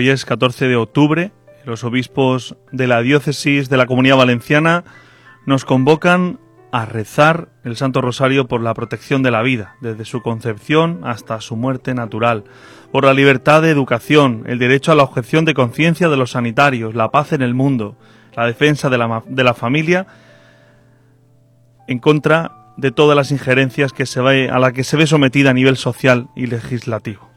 Hoy es 14 de octubre. Los obispos de la diócesis de la Comunidad Valenciana nos convocan a rezar el Santo Rosario por la protección de la vida, desde su concepción hasta su muerte natural, por la libertad de educación, el derecho a la objeción de conciencia de los sanitarios, la paz en el mundo, la defensa de la, de la familia, en contra de todas las injerencias a la que se ve sometida a nivel social y legislativo.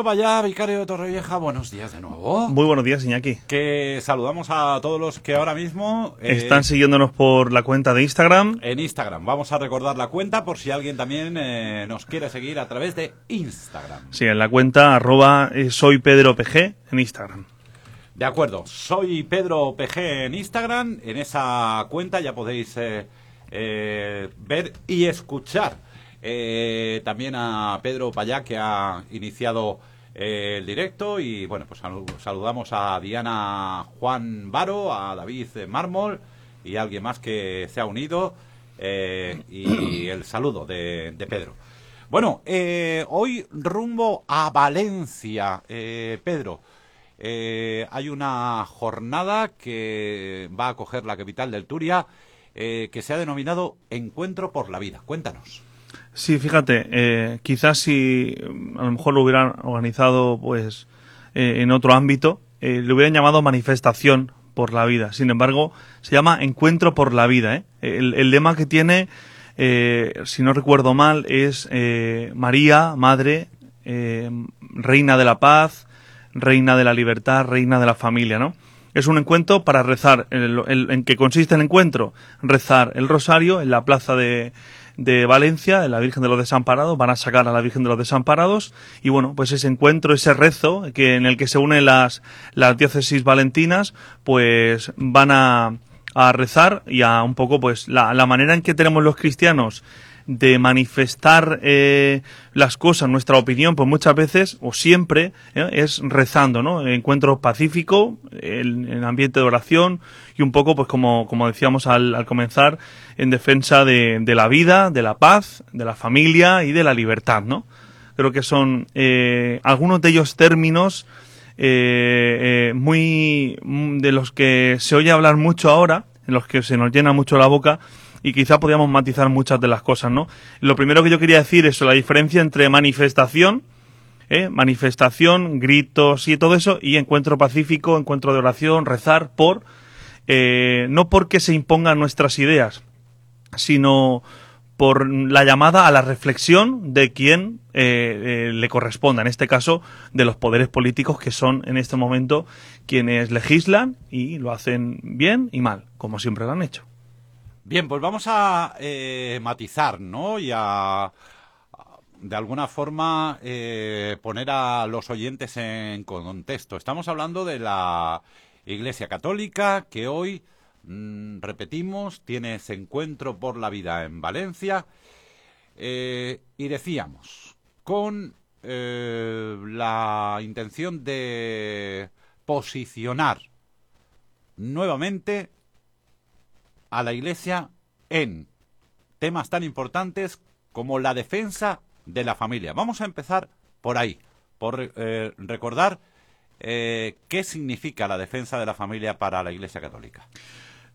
Pedro Payá, vicario de Torrevieja, buenos días de nuevo. Muy buenos días, Iñaki. Que saludamos a todos los que ahora mismo eh, están siguiéndonos por la cuenta de Instagram. En Instagram. Vamos a recordar la cuenta por si alguien también eh, nos quiere seguir a través de Instagram. Sí, en la cuenta arroba eh, soy Pedro PG en Instagram. De acuerdo, soy Pedro PG en Instagram. En esa cuenta ya podéis ver y escuchar eh, también a Pedro Payá, que ha iniciado eh, el directo. Y bueno, pues saludamos a Diana Juan Varo, a David Mármol y a alguien más que se ha unido. Eh, y el saludo de, Pedro. Bueno, hoy rumbo a Valencia, Pedro. hay una jornada que va a coger la capital del Turia que se ha denominado Encuentro por la Vida. Cuéntanos. Sí, fíjate, eh, quizás si a lo mejor lo hubieran organizado pues eh, en otro ámbito, eh, le hubieran llamado manifestación por la vida. Sin embargo, se llama Encuentro por la vida. El, el, lema que tiene, si no recuerdo mal, es María, Madre, Reina de la Paz, Reina de la Libertad, Reina de la Familia, ¿no? Es un encuentro para rezar. ¿En qué consiste el encuentro? Rezar el rosario en la plaza de, de Valencia, la Virgen de los Desamparados, van a sacar a la Virgen de los Desamparados. Y bueno, pues ese encuentro, ese rezo que en el que se unen las, las diócesis valentinas, pues van a, a rezar y a un poco pues la, la manera en que tenemos los cristianos de manifestar eh, las cosas, nuestra opinión, pues muchas veces o siempre eh, es rezando, ¿no? Encuentro pacífico, en ambiente de oración y un poco, pues como, como decíamos al, al comenzar, en defensa de, la vida, de la paz, de la familia y de la libertad, ¿no? Creo que son eh, algunos de ellos términos muy de los que se oye hablar mucho ahora, en los que se nos llena mucho la boca, y quizá podíamos matizar muchas de las cosas, ¿no? Lo primero que yo quería decir es la diferencia entre manifestación, ¿eh? manifestación, gritos y todo eso, y encuentro pacífico, encuentro de oración, rezar por, eh, no porque se impongan nuestras ideas, sino por la llamada a la reflexión de quien eh, eh, le corresponda, en este caso de los poderes políticos que son en este momento quienes legislan y lo hacen bien y mal, como siempre lo han hecho. Bien, pues vamos a eh, matizar, ¿no? Y a, de alguna forma, eh, poner a los oyentes en contexto. Estamos hablando de la Iglesia Católica que hoy, mm, repetimos, tiene ese encuentro por la vida en Valencia. Eh, y decíamos, con la intención de posicionar nuevamente a la Iglesia en temas tan importantes como la defensa de la familia. Vamos a empezar por ahí, por eh, recordar eh, qué significa la defensa de la familia para la Iglesia Católica.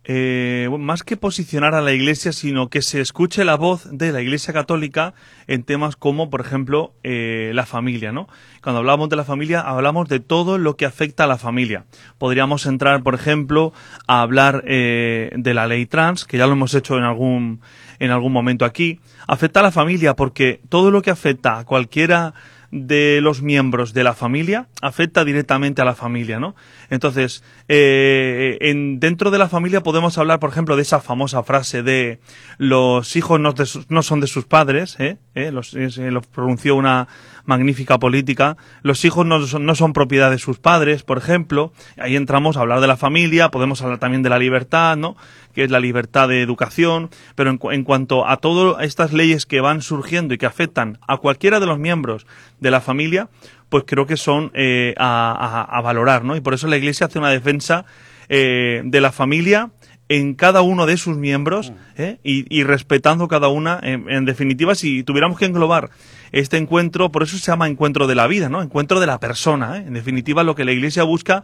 Eh, más que posicionar a la Iglesia, sino que se escuche la voz de la Iglesia Católica en temas como, por ejemplo, eh, la familia, ¿no? Cuando hablamos de la familia, hablamos de todo lo que afecta a la familia. Podríamos entrar, por ejemplo, a hablar eh, de la ley trans, que ya lo hemos hecho en algún en algún momento aquí. Afecta a la familia porque todo lo que afecta a cualquiera de los miembros de la familia afecta directamente a la familia, ¿no? Entonces, eh, en, dentro de la familia podemos hablar, por ejemplo, de esa famosa frase de los hijos no, no son de sus padres, ¿eh? ¿Eh? Los, lo pronunció una magnífica política. Los hijos no son, no son propiedad de sus padres, por ejemplo. Ahí entramos a hablar de la familia, podemos hablar también de la libertad, ¿no? Que es la libertad de educación. Pero en, en cuanto a todas estas leyes que van surgiendo y que afectan a cualquiera de los miembros de la familia, pues creo que son eh, a, a, a, valorar, ¿no? Y por eso la Iglesia hace una defensa eh, de la familia en cada uno de sus miembros ¿eh? y, y, respetando cada una. En, en, definitiva, si tuviéramos que englobar este encuentro, por eso se llama encuentro de la vida, ¿no? Encuentro de la persona. ¿eh? En definitiva, lo que la Iglesia busca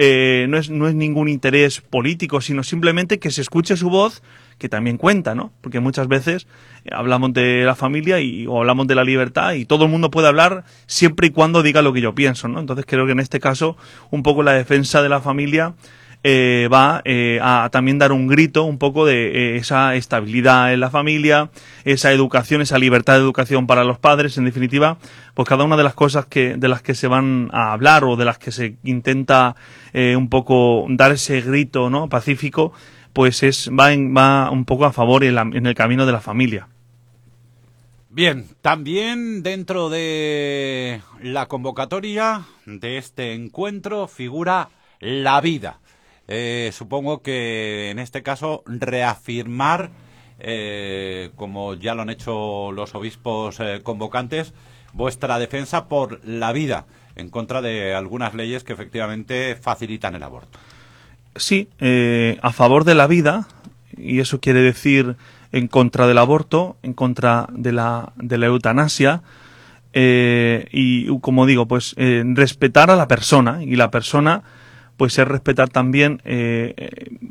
eh, no, es, no es ningún interés político, sino simplemente que se escuche su voz, que también cuenta, ¿no? Porque muchas veces hablamos de la familia y, o hablamos de la libertad y todo el mundo puede hablar siempre y cuando diga lo que yo pienso, ¿no? Entonces creo que en este caso un poco la defensa de la familia eh, va eh, a también dar un grito un poco de eh, esa estabilidad en la familia, esa educación, esa libertad de educación para los padres, en definitiva, pues cada una de las cosas que de las que se van a hablar o de las que se intenta eh, un poco dar ese grito, ¿no? pacífico, pues es va en, va un poco a favor en, el camino de la familia. Bien, también dentro de la convocatoria de este encuentro figura la vida eh, supongo que en este caso reafirmar, eh, como ya lo han hecho los obispos eh, convocantes, vuestra defensa por la vida en contra de algunas leyes que efectivamente facilitan el aborto. Sí, eh, a favor de la vida, y eso quiere decir en contra del aborto, en contra de la, de la eutanasia, y como digo, pues respetar a la persona, y la persona pues es respetar también eh,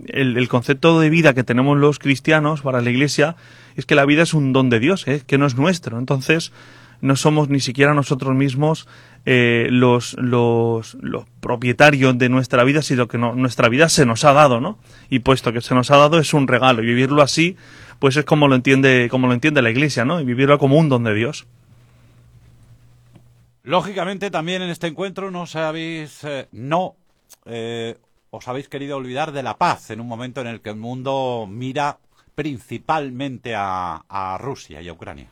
el, el, concepto de vida que tenemos los cristianos para la Iglesia, es que la vida es un don de Dios, ¿eh? que no es nuestro. Entonces, no somos ni siquiera nosotros mismos eh, los, los, propietarios de nuestra vida, sino que nuestra vida se nos ha dado, ¿no? Y puesto que se nos ha dado es un regalo, y vivirlo así, pues es como lo entiende, como lo entiende la Iglesia, ¿no? Y vivirlo como un don de Dios. Lógicamente, también en este encuentro no sabéis, eh, no eh, os habéis querido olvidar de la paz en un momento en el que el mundo mira principalmente a, Rusia y a Ucrania.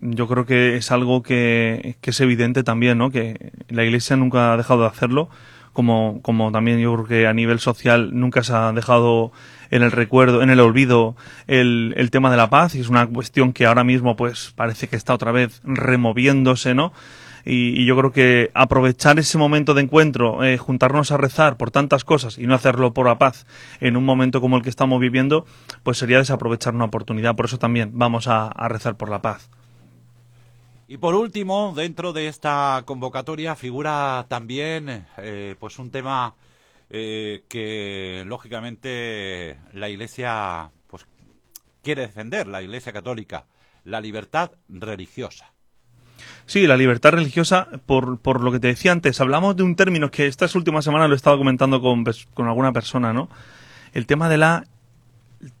Yo creo que es algo que, es evidente también, ¿no? Que la Iglesia nunca ha dejado de hacerlo, como, como también yo creo que a nivel social nunca se ha dejado en el recuerdo, en el olvido, el tema de la paz, y es una cuestión que ahora mismo pues parece que está otra vez removiéndose, ¿no? Y, yo creo que aprovechar ese momento de encuentro, eh, juntarnos a rezar por tantas cosas y no hacerlo por la paz en un momento como el que estamos viviendo, pues sería desaprovechar una oportunidad. Por eso también vamos a, a rezar por la paz. Y por último, dentro de esta convocatoria figura también eh, pues un tema eh, que lógicamente la Iglesia pues quiere defender, la Iglesia Católica, la libertad religiosa. Sí, la libertad religiosa, por, por lo que te decía antes, hablamos de un término que estas últimas semanas lo he estado comentando con, con alguna persona, ¿no? El tema de la.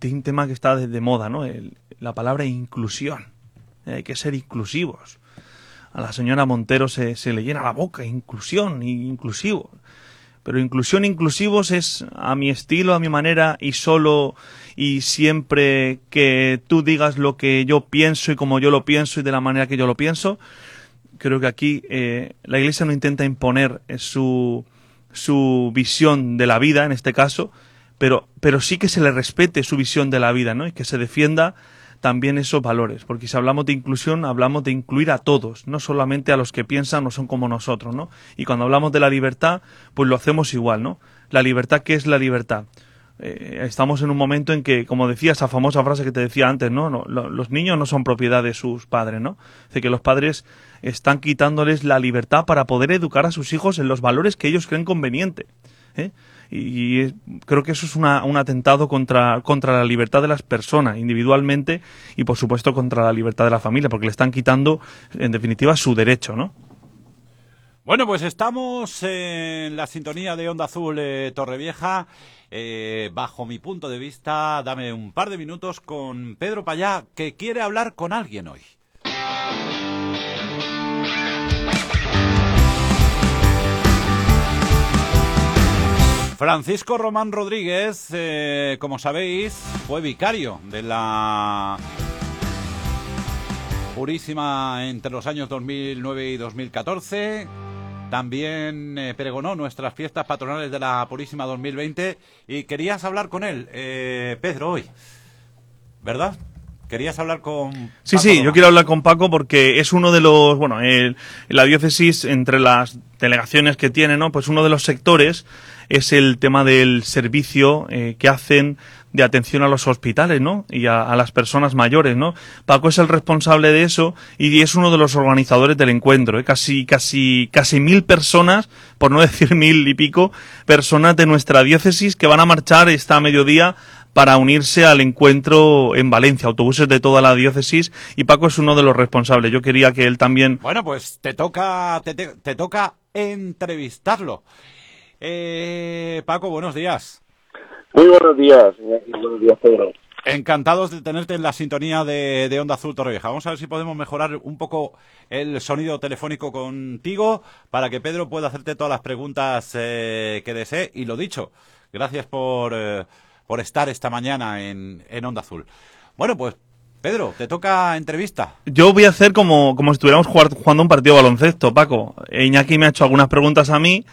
un tema que está de, de moda, ¿no? El, la palabra inclusión. Hay que ser inclusivos. A la señora Montero se, se le llena la boca, inclusión, inclusivo. Pero inclusión inclusivos es a mi estilo, a mi manera y solo y siempre que tú digas lo que yo pienso y como yo lo pienso y de la manera que yo lo pienso. Creo que aquí eh, la Iglesia no intenta imponer su, su visión de la vida, en este caso, pero, pero sí que se le respete su visión de la vida, ¿no? Y que se defienda también esos valores, porque si hablamos de inclusión, hablamos de incluir a todos, no solamente a los que piensan o son como nosotros, ¿no? Y cuando hablamos de la libertad, pues lo hacemos igual, ¿no? La libertad, ¿qué es la libertad? Eh, estamos en un momento en que, como decía esa famosa frase que te decía antes, ¿no? no lo, los niños no son propiedad de sus padres, ¿no? Es que los padres están quitándoles la libertad para poder educar a sus hijos en los valores que ellos creen conveniente. ¿eh? y, y creo que eso es una, un atentado contra, contra la libertad de las personas individualmente y por supuesto contra la libertad de la familia porque le están quitando en definitiva su derecho, ¿no? Bueno, pues estamos en la sintonía de Onda Azul eh, Torrevieja. Eh, bajo mi punto de vista, dame un par de minutos con Pedro Payá, que quiere hablar con alguien hoy. Francisco Román Rodríguez, eh, como sabéis, fue vicario de la Purísima entre los años 2009 y 2014. También eh, pregonó nuestras fiestas patronales de la Purísima 2020 y querías hablar con él, eh, Pedro, hoy, ¿verdad? Querías hablar con... Sí, sí, yo quiero hablar con Paco porque es uno de los, bueno, la diócesis entre las delegaciones que tiene, ¿no? Pues uno de los sectores es el tema del servicio eh, que hacen de atención a los hospitales, ¿no? Y a, las personas mayores, ¿no? Paco es el responsable de eso y es uno de los organizadores del encuentro, ¿eh? Casi, casi, casi mil personas, por no decir mil y pico, personas de nuestra diócesis que van a marchar esta mediodía para unirse al encuentro en Valencia, autobuses de toda la diócesis y Paco es uno de los responsables. Yo quería que él también. Bueno, pues te toca, te, te toca entrevistarlo. Eh, Paco, buenos días. Muy buenos días, buenos días, Pedro. Encantados de tenerte en la sintonía de, de, Onda Azul Torrevieja. Vamos a ver si podemos mejorar un poco el sonido telefónico contigo para que Pedro pueda hacerte todas las preguntas eh, que desee. Y lo dicho, gracias por, eh, por estar esta mañana en, en Onda Azul. Bueno, pues Pedro, te toca entrevista. Yo voy a hacer como, como si estuviéramos jugando un partido de baloncesto, Paco. Iñaki me ha hecho algunas preguntas a mí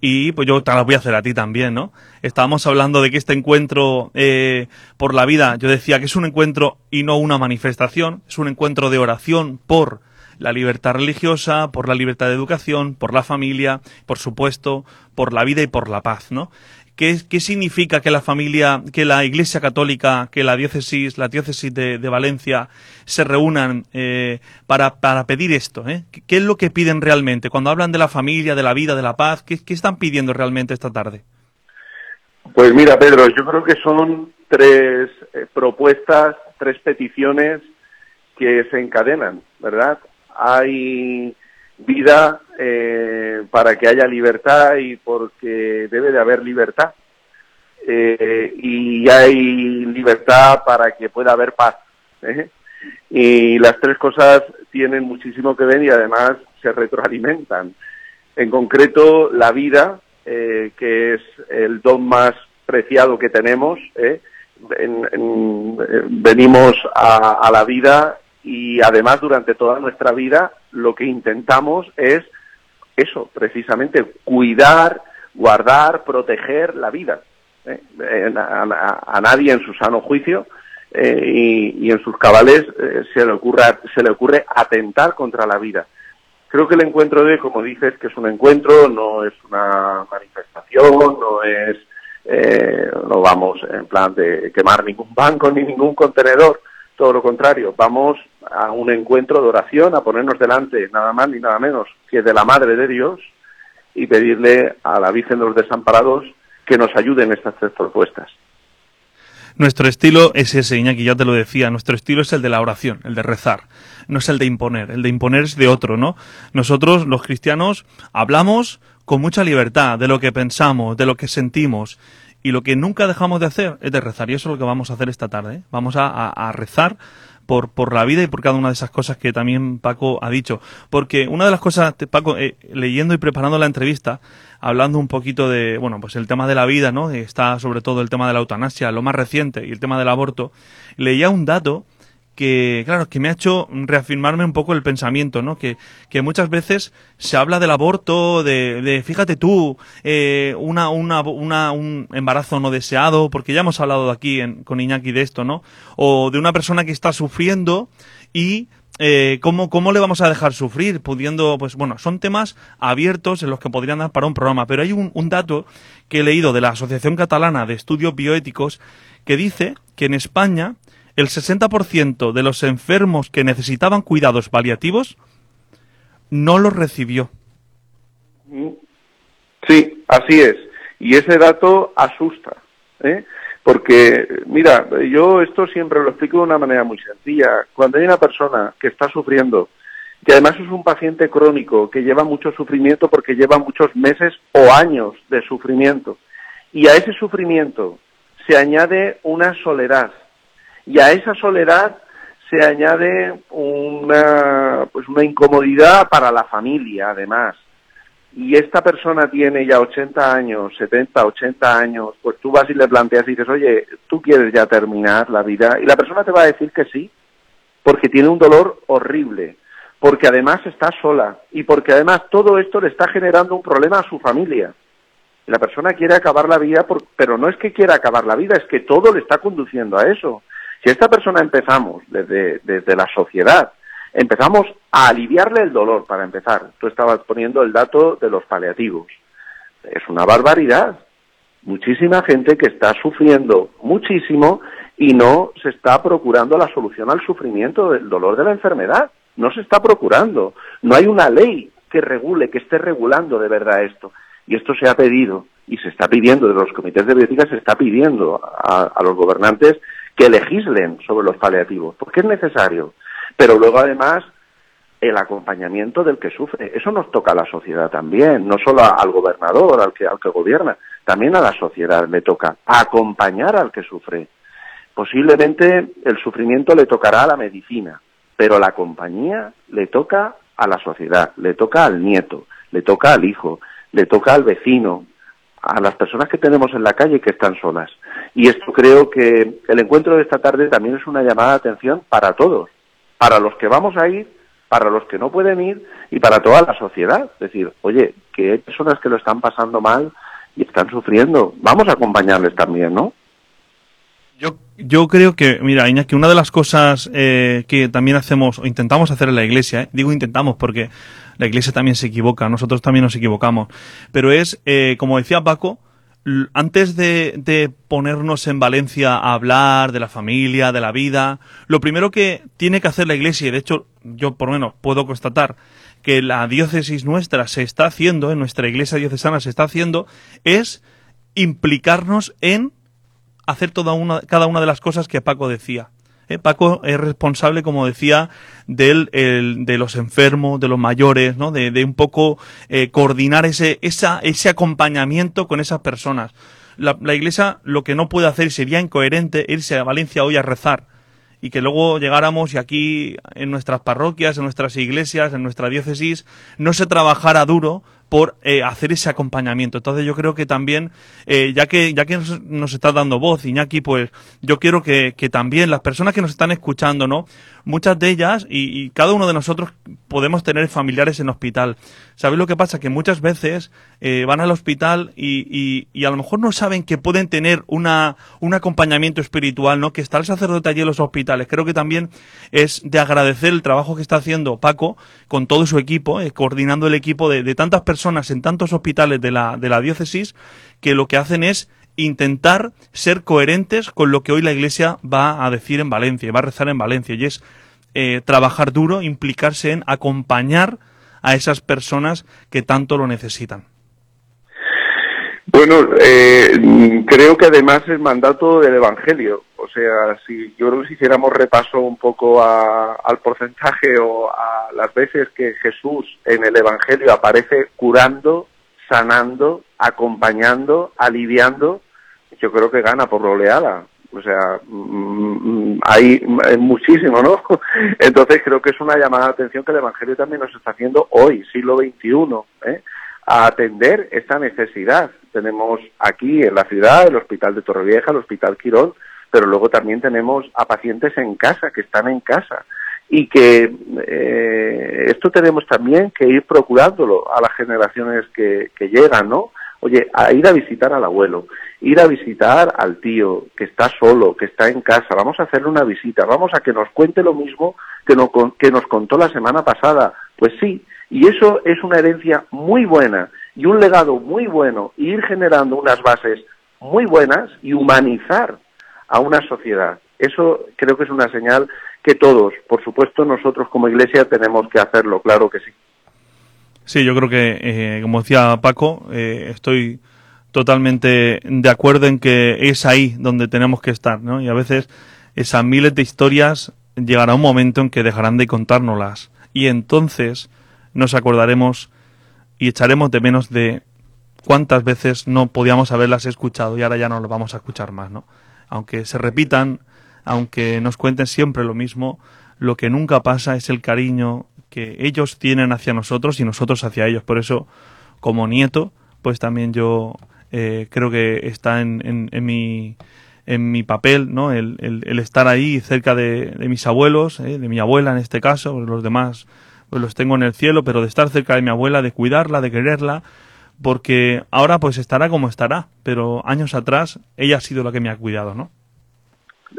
y pues yo te las voy a hacer a ti también, ¿no? Estábamos hablando de que este encuentro eh, por la vida, yo decía que es un encuentro y no una manifestación, es un encuentro de oración por la libertad religiosa, por la libertad de educación, por la familia, por supuesto, por la vida y por la paz, ¿no? ¿Qué, significa que la familia, que la Iglesia Católica, que la diócesis, la diócesis de, Valencia se reúnan eh, para, para, pedir esto? Eh? ¿Qué es lo que piden realmente? Cuando hablan de la familia, de la vida, de la paz, ¿qué, están pidiendo realmente esta tarde? Pues mira, Pedro, yo creo que son tres eh, propuestas, tres peticiones que se encadenan, ¿verdad? Hay vida eh, para que haya libertad y porque debe de haber libertad. Eh, y hay libertad para que pueda haber paz. ¿eh? Y las tres cosas tienen muchísimo que ver y además se retroalimentan. En concreto, la vida, que es el don más preciado que tenemos. venimos a la vida y además durante toda nuestra vida lo que intentamos es eso, precisamente, cuidar, guardar, proteger la vida. ¿eh? A, nadie en su sano juicio eh, y, en sus cabales eh, se, le ocurra, se le ocurre atentar contra la vida. Creo que el encuentro de, como dices, que es un encuentro, no es una manifestación, no es, no vamos en plan de quemar ningún banco ni ningún contenedor, todo lo contrario, vamos a un encuentro de oración, a ponernos delante nada más ni nada menos que de la Madre de Dios y pedirle a la Virgen de los Desamparados que nos ayude en estas tres propuestas. Nuestro estilo es ese, Iñaki, ya te lo decía, nuestro estilo es el de la oración, el de rezar, no es el de imponer, el de imponer es de otro, ¿no? Nosotros, los cristianos, hablamos con mucha libertad de lo que pensamos, de lo que sentimos, y lo que nunca dejamos de hacer es de rezar. Y eso es lo que vamos a hacer esta tarde. ¿eh? Vamos a, rezar por, por la vida y por cada una de esas cosas que también Paco ha dicho. Porque una de las cosas, Paco, eh, leyendo y preparando la entrevista, hablando un poquito de, bueno, pues el tema de la vida, ¿no? Está sobre todo el tema de la eutanasia, lo más reciente, y el tema del aborto. Leía un dato que, claro, que me ha hecho reafirmarme un poco el pensamiento, ¿no? Que, que muchas veces se habla del aborto, de, de fíjate tú, eh, una, una, una, un embarazo no deseado, porque ya hemos hablado aquí en, con Iñaki de esto, ¿no? O de una persona que está sufriendo y eh, ¿cómo, ¿cómo, le vamos a dejar sufrir? Pudiendo, pues bueno, son temas abiertos en los que podrían dar para un programa, pero hay un, un dato que he leído de la Asociación Catalana de Estudios Bioéticos que dice que en España el 60% de los enfermos que necesitaban cuidados paliativos no los recibió. Sí, así es. Y ese dato asusta. ¿eh? Porque, mira, yo esto siempre lo explico de una manera muy sencilla. Cuando hay una persona que está sufriendo, que además es un paciente crónico, que lleva mucho sufrimiento porque lleva muchos meses o años de sufrimiento, y a ese sufrimiento se añade una soledad, y a esa soledad se añade una, pues una incomodidad para la familia, además. Y esta persona tiene ya 80 años, 70, 80 años, pues tú vas y le planteas y dices, oye, tú quieres ya terminar la vida, y la persona te va a decir que sí, porque tiene un dolor horrible, porque además está sola y porque además todo esto le está generando un problema a su familia. La persona quiere acabar la vida, pero no es que quiera acabar la vida, es que todo le está conduciendo a eso. Si esta persona empezamos desde, desde la sociedad, empezamos a aliviarle el dolor, para empezar. Tú estabas poniendo el dato de los paliativos. Es una barbaridad. Muchísima gente que está sufriendo muchísimo y no se está procurando la solución al sufrimiento del dolor de la enfermedad. No se está procurando. No hay una ley que regule, que esté regulando de verdad esto. Y esto se ha pedido y se está pidiendo de los comités de bioética, se está pidiendo a, a, los gobernantes que legislen sobre los paliativos, porque es necesario. Pero luego, además, el acompañamiento del que sufre. Eso nos toca a la sociedad también, no solo al gobernador, al que, al que gobierna, también a la sociedad le toca acompañar al que sufre. Posiblemente el sufrimiento le tocará a la medicina, pero la compañía le toca a la sociedad, le toca al nieto, le toca al hijo, le toca al vecino, a las personas que tenemos en la calle que están solas. Y esto creo que el encuentro de esta tarde también es una llamada de atención para todos, para los que vamos a ir, para los que no pueden ir y para toda la sociedad. Es decir, oye, que hay personas que lo están pasando mal y están sufriendo, vamos a acompañarles también, ¿no? Yo, yo creo que, mira, Iñaki, una de las cosas eh, que también hacemos o intentamos hacer en la iglesia, eh, digo intentamos porque la iglesia también se equivoca, nosotros también nos equivocamos, pero es, eh, como decía Paco, antes de, de, ponernos en Valencia a hablar de la familia, de la vida, lo primero que tiene que hacer la Iglesia, y de hecho yo por lo menos puedo constatar que la diócesis nuestra se está haciendo, en nuestra Iglesia diocesana se está haciendo, es implicarnos en hacer toda una, cada una de las cosas que Paco decía. ¿Eh? Paco es responsable, como decía, del, el, de los enfermos, de los mayores, ¿no? De, de un poco eh, coordinar ese, esa, ese acompañamiento con esas personas. La, la Iglesia lo que no puede hacer sería incoherente irse a Valencia hoy a rezar y que luego llegáramos y aquí en nuestras parroquias, en nuestras iglesias, en nuestra diócesis, no se trabajara duro por eh, hacer ese acompañamiento. Entonces yo creo que también, eh, ya que ya que nos, está dando voz, Iñaki, pues yo quiero que, que, también las personas que nos están escuchando, ¿no? Muchas de ellas y, y, cada uno de nosotros podemos tener familiares en hospital. ¿Sabéis lo que pasa? Que muchas veces eh, van al hospital y, y, y, a lo mejor no saben que pueden tener una, un acompañamiento espiritual, ¿no? Que está el sacerdote allí en los hospitales. Creo que también es de agradecer el trabajo que está haciendo Paco con todo su equipo, eh, coordinando el equipo de, de tantas personas en tantos hospitales de la, de la diócesis que lo que hacen es intentar ser coherentes con lo que hoy la Iglesia va a decir en Valencia, y va a rezar en Valencia, y es eh, trabajar duro, implicarse en acompañar a esas personas que tanto lo necesitan. Bueno, eh, creo que además es mandato del Evangelio. O sea, si yo creo que si hiciéramos repaso un poco a, al porcentaje o a las veces que Jesús en el Evangelio aparece curando, sanando, acompañando, aliviando, yo creo que gana por oleada. O sea, mmm, hay muchísimo, ¿no? Entonces creo que es una llamada de atención que el Evangelio también nos está haciendo hoy, siglo XXI, ¿eh? a atender esta necesidad. Tenemos aquí en la ciudad el Hospital de Torrevieja, el Hospital Quirón, pero luego también tenemos a pacientes en casa, que están en casa. Y que eh, esto tenemos también que ir procurándolo a las generaciones que, que llegan, ¿no? Oye, a ir a visitar al abuelo, ir a visitar al tío que está solo, que está en casa, vamos a hacerle una visita, vamos a que nos cuente lo mismo que, no, que nos contó la semana pasada. Pues sí, y eso es una herencia muy buena y un legado muy bueno, y ir generando unas bases muy buenas y humanizar a una sociedad. Eso creo que es una señal que todos, por supuesto nosotros como Iglesia tenemos que hacerlo, claro que sí. Sí, yo creo que, eh, como decía Paco, eh, estoy totalmente de acuerdo en que es ahí donde tenemos que estar, ¿no? Y a veces esas miles de historias llegará un momento en que dejarán de contárnoslas y entonces nos acordaremos y echaremos de menos de cuántas veces no podíamos haberlas escuchado y ahora ya no lo vamos a escuchar más, ¿no? Aunque se repitan, aunque nos cuenten siempre lo mismo, lo que nunca pasa es el cariño que ellos tienen hacia nosotros y nosotros hacia ellos. Por eso, como nieto, pues también yo eh, creo que está en, en, en, mi en mi papel, ¿no? El, estar ahí cerca de, de mis abuelos, ¿eh? de mi abuela en este caso, los demás pues los tengo en el cielo, pero de estar cerca de mi abuela, de cuidarla, de quererla, porque ahora pues estará como estará, pero años atrás ella ha sido la que me ha cuidado, ¿no?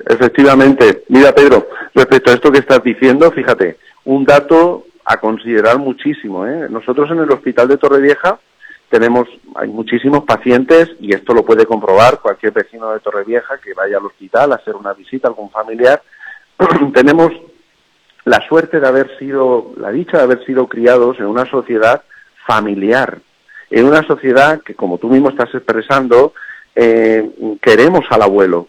Efectivamente. Mira, Pedro, respecto a esto que estás diciendo, fíjate, un dato a considerar muchísimo. ¿eh? Nosotros en el hospital de Torrevieja tenemos, hay muchísimos pacientes, y esto lo puede comprobar cualquier vecino de Torrevieja que vaya al hospital a hacer una visita a algún familiar. tenemos la suerte de haber sido, la dicha de haber sido criados en una sociedad familiar, en una sociedad que, como tú mismo estás expresando, eh, queremos al abuelo.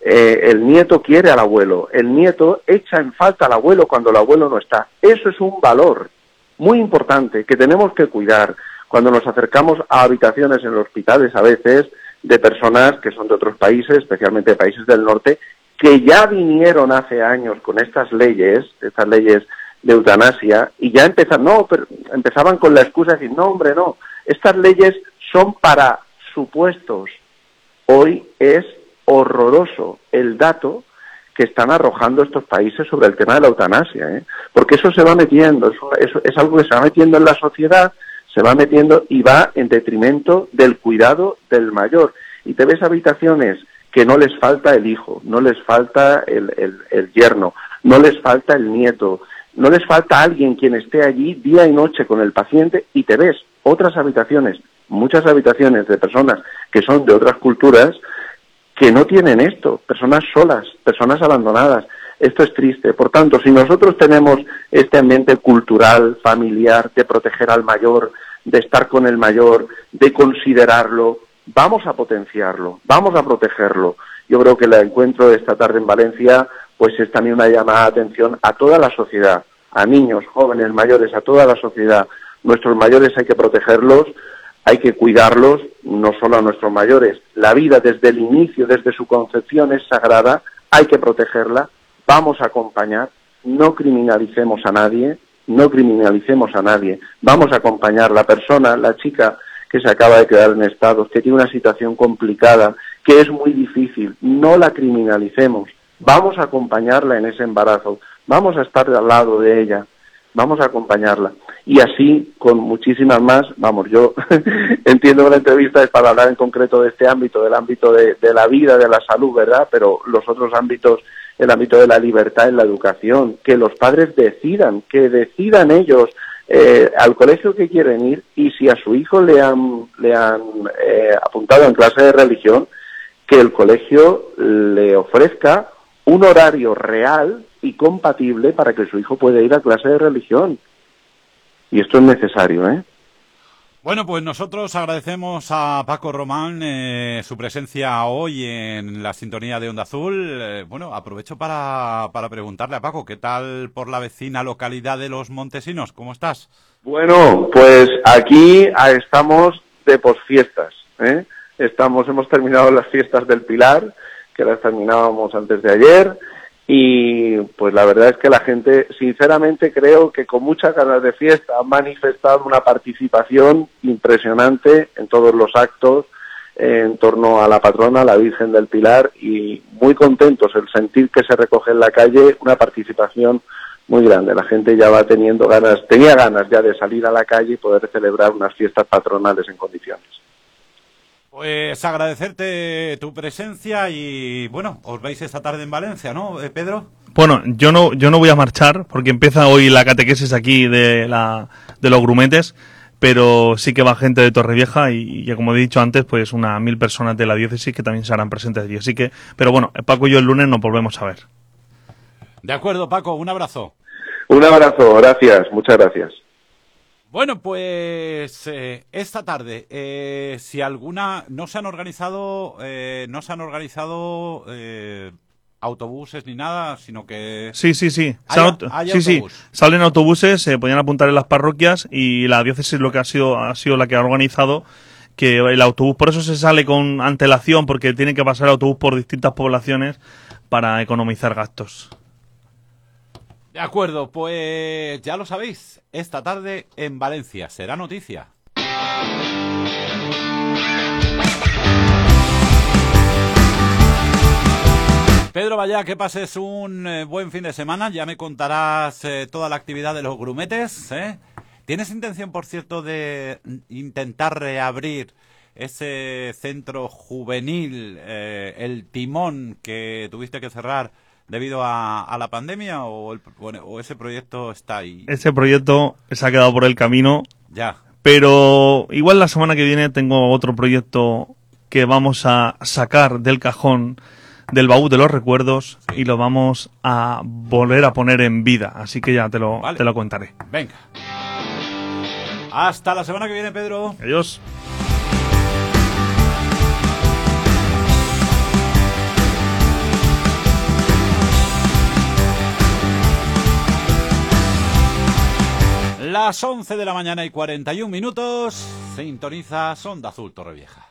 Eh, el nieto quiere al abuelo, el nieto echa en falta al abuelo cuando el abuelo no está. Eso es un valor muy importante que tenemos que cuidar cuando nos acercamos a habitaciones en los hospitales a veces de personas que son de otros países, especialmente de países del norte, que ya vinieron hace años con estas leyes, estas leyes de eutanasia, y ya empezaron, no, pero empezaban con la excusa de decir, no, hombre, no, estas leyes son para supuestos. Hoy es horroroso el dato que están arrojando estos países sobre el tema de la eutanasia, ¿eh? porque eso se va metiendo, eso, es algo que se va metiendo en la sociedad, se va metiendo y va en detrimento del cuidado del mayor. Y te ves habitaciones que no les falta el hijo, no les falta el, el yerno, no les falta el nieto, no les falta alguien quien esté allí día y noche con el paciente y te ves otras habitaciones, muchas habitaciones de personas que son de otras culturas que no tienen esto, personas solas, personas abandonadas. Esto es triste. Por tanto, si nosotros tenemos este ambiente cultural, familiar, de proteger al mayor, de estar con el mayor, de considerarlo, vamos a potenciarlo, vamos a protegerlo. Yo creo que el encuentro de esta tarde en Valencia pues es también una llamada de atención a toda la sociedad, a niños, jóvenes, mayores, a toda la sociedad. Nuestros mayores hay que protegerlos, hay que cuidarlos, no solo a nuestros mayores. La vida desde el inicio, desde su concepción es sagrada, hay que protegerla, vamos a acompañar, no criminalicemos a nadie, no criminalicemos a nadie, vamos a acompañar la persona, la chica que se acaba de quedar en estado, que tiene una situación complicada, que es muy difícil, no la criminalicemos, vamos a acompañarla en ese embarazo, vamos a estar al lado de ella, vamos a acompañarla. Y así con muchísimas más, vamos, yo entiendo que la entrevista es para hablar en concreto de este ámbito, del ámbito de, la vida, de la salud, ¿verdad? Pero los otros ámbitos, el ámbito de la libertad en la educación, que los padres decidan, que decidan ellos eh, al colegio que quieren ir y si a su hijo le han, le han eh, apuntado en clase de religión, que el colegio le ofrezca un horario real y compatible para que su hijo pueda ir a clase de religión. Y esto es necesario, ¿eh? Bueno, pues nosotros agradecemos a Paco Román eh, su presencia hoy en la sintonía de Onda Azul. Eh, bueno, aprovecho para, para preguntarle a Paco, ¿qué tal por la vecina localidad de Los Montesinos? ¿Cómo estás? Bueno, pues aquí estamos de posfiestas. ¿eh? Estamos, hemos terminado las fiestas del Pilar, que las terminábamos antes de ayer y pues la verdad es que la gente, sinceramente creo que con muchas ganas de fiesta ha manifestado una participación impresionante en todos los actos en torno a la patrona, la Virgen del Pilar, y muy contentos el sentir que se recoge en la calle una participación muy grande. La gente ya va teniendo ganas, tenía ganas ya de salir a la calle y poder celebrar unas fiestas patronales en condiciones. Pues agradecerte tu presencia y bueno, os veis esta tarde en Valencia, ¿no, eh, Pedro? Bueno, yo no, yo no voy a marchar porque empieza hoy la catequesis aquí de, la, de los grumetes, pero sí que va gente de Torrevieja y, ya como he dicho antes, pues unas mil personas de la diócesis que también serán presentes allí. Así que, pero bueno, Paco y yo el lunes nos volvemos a ver. De acuerdo, Paco, un abrazo. Un abrazo, gracias, muchas gracias. Bueno, pues eh, esta tarde, eh, si alguna no se han organizado, eh, no se han organizado autobuses ni nada, sino que sí, sí, sí, sí, sí, salen autobuses, se podían apuntar en las parroquias y la diócesis lo que ha sido ha sido la que ha organizado que el autobús, por eso se sale con antelación porque tiene que pasar el autobús por distintas poblaciones para economizar gastos. De acuerdo, pues ya lo sabéis, esta tarde en Valencia será noticia. Pedro, vaya, que pases un eh, buen fin de semana. Ya me contarás eh, toda la actividad de los grumetes. ¿eh? ¿Tienes intención, por cierto, de intentar reabrir ese centro juvenil, el timón que tuviste que cerrar debido a, la pandemia o, o ese proyecto está ahí? Ese proyecto se ha quedado por el camino. Ya. Pero igual la semana que viene tengo otro proyecto que vamos a sacar del cajón del baúl de los recuerdos y lo vamos a volver a poner en vida. Así que ya te lo, te lo contaré. Venga. Hasta la semana que viene, Pedro. Adiós. Las 11 de la mañana y 41 minutos, sintoniza Sonda Azul Torrevieja.